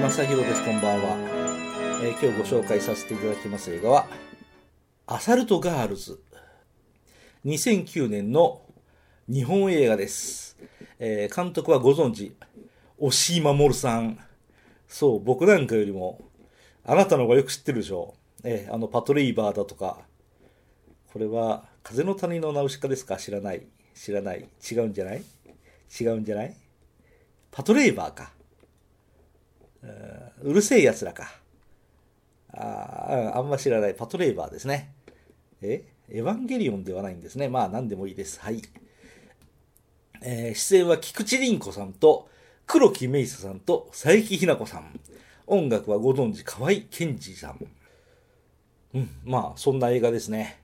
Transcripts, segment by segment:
正弘です。こんばんは、えー今日ご紹介させていただきます映画はアサルトガールズ。2009年の日本映画です、えー監督はご存知押井守さん。そう僕なんかよりもあなたの方がよく知ってるでしょえーあのパトレイバーだとか。これは風の谷のナウシカですか？知らない。知らない。違うんじゃない？違うんじゃない？パトレイバーか。うるせえ奴らか。ああんま知らない。パトレイバーですね。え？エヴァンゲリオンではないんですね。まあ何でもいいです。はい。えー出演は菊池凛子さんと黒木メイサさんと佐伯ひな子さん。音楽はご存知河合健二さん。うん、まあそんな映画ですね。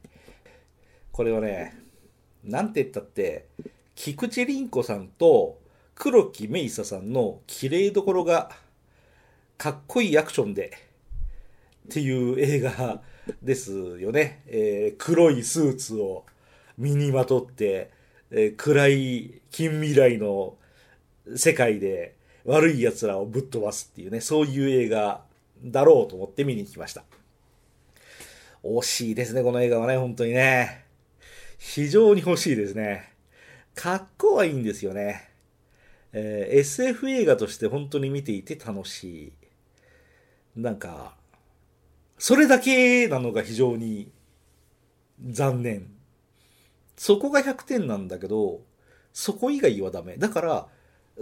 これはね、なんて言ったって、菊池凛子さんと黒木メイサさんの綺麗どころがかっこいいアクションでっていう映画ですよね。えー黒いスーツを身にまとって、えー暗い近未来の世界で悪い奴らをぶっ飛ばすっていうね、そういう映画だろうと思って見に行きました。惜しいですね、この映画はね、本当にね。非常に欲しいですね。格好はいいんですよね。えー SF 映画として本当に見ていて楽しい。なんか、それだけなのが非常に残念。そこが100点なんだけど、そこ以外はダメ。だから、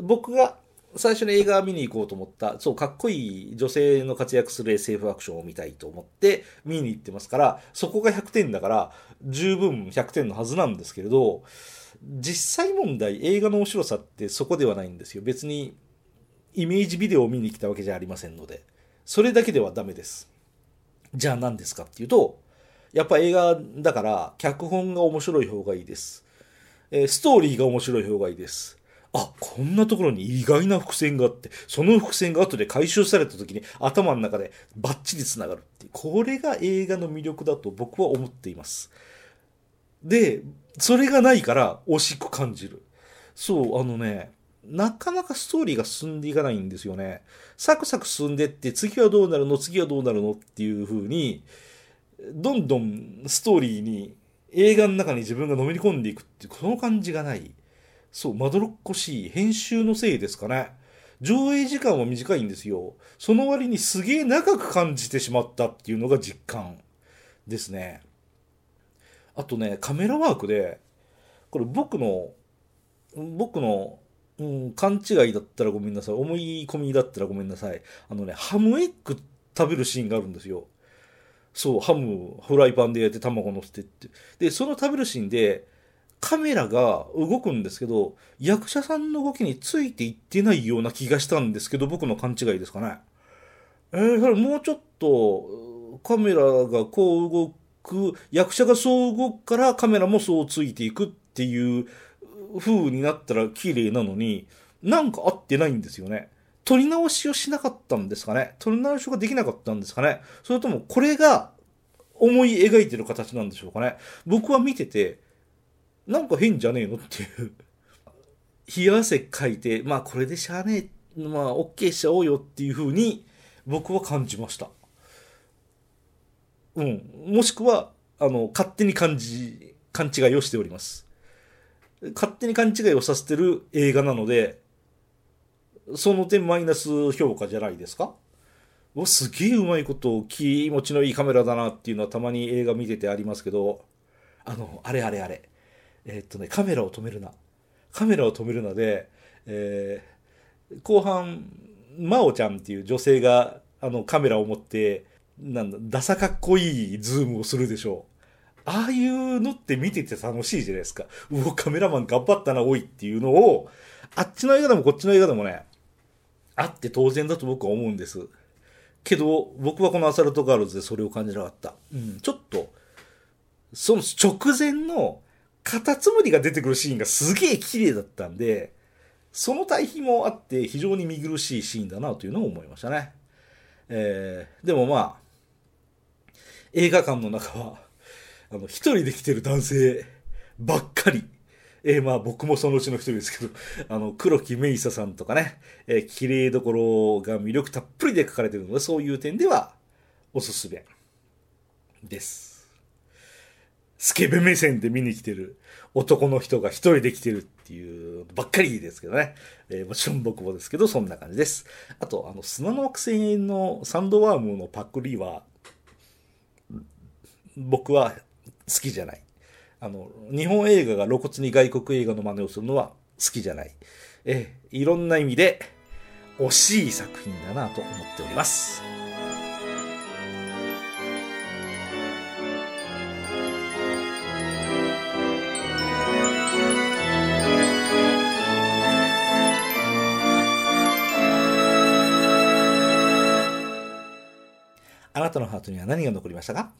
僕が最初に映画見に行こうと思った、そう、かっこいい女性の活躍する SF アクションを見たいと思って見に行ってますから、そこが100点だから、十分100点のはずなんですけれど、実際問題、映画の面白さってそこではないんですよ。別に、イメージビデオを見に来たわけじゃありませんので。それだけではダメです。じゃあ何ですかっていうと、やっぱ映画だから、脚本が面白い方がいいです。えストーリーが面白い方がいいです。あ、こんなところに意外な伏線があって、その伏線が後で回収された時に頭の中でバッチリ繋がるっていう。これが映画の魅力だと僕は思っています。で、それがないから惜しく感じる。そう、あのね、なかなかストーリーが進んでいかないんですよね。サクサク進んでって、次はどうなるの？次はどうなるの？っていう風に、どんどんストーリーに、映画の中に自分がのめり込んでいくっていう、この感じがない。そう、まどろっこしい。編集のせいですかね。上映時間は短いんですよ。その割にすげえ長く感じてしまったっていうのが実感ですね。あとね、カメラワークで、これ僕の、僕の、うん、勘違いだったらごめんなさい。思い込みだったらごめんなさい。あのね、ハムエッグ食べるシーンがあるんですよ。そう、ハム、フライパンで焼いて卵乗せてって。で、その食べるシーンで、カメラが動くんですけど、役者さんの動きについていってないような気がしたんですけど、僕の勘違いですかね。えー、それもうちょっと、カメラがこう動く、役者がそう動くからカメラもそうついていくっていう風になったら綺麗なのに、なんか合ってないんですよね。撮り直しをしなかったんですかね撮り直しができなかったんですかねそれともこれが思い描いてる形なんでしょうかね僕は見てて、なんか変じゃねえのっていう。冷や汗かいて、まあこれでしゃあねえ、まあ OK しちゃおうよっていう風に僕は感じました。うん。もしくは、あの、勝手に感じ、勘違いをしております。勝手に勘違いをさせてる映画なので、その点マイナス評価じゃないですか？わすげえうまいこと、気持ちのいいカメラだなっていうのはたまに映画見ててありますけど、あの、あれあれあれ。えーっとね、カメラを止めるな。カメラを止めるなで、えー後半、真央ちゃんっていう女性が、あの、カメラを持って、なんだ、ダサかっこいいズームをするでしょう。ああいうのって見てて楽しいじゃないですか。うお、カメラマン頑張ったな、おいっていうのを、あっちの映画でもこっちの映画でもね、あって当然だと僕は思うんです。けど、僕はこのアサルトガールズでそれを感じなかった。うん、ちょっと、その直前のカタツムリが出てくるシーンがすげえ綺麗だったんで、その対比もあって非常に見苦しいシーンだなというのを思いましたね。えー、でもまあ、映画館の中は、あの、一人で来てる男性ばっかり。えー、まあ僕もそのうちの一人ですけど、あの、黒木メイサさんとかね、えー、綺麗どころが魅力たっぷりで書かれてるので、そういう点ではおすすめです。スケベ目線で見に来てる男の人が一人で来てるっていうばっかりですけどね。えー、もちろん僕もですけど、そんな感じです。あと、あの、砂の惑星のサンドワームのパクリは、僕は好きじゃない。あの、日本映画が露骨に外国映画の真似をするのは好きじゃない。え、いろんな意味で惜しい作品だなと思っております。あなたのハートには何が残りましたか？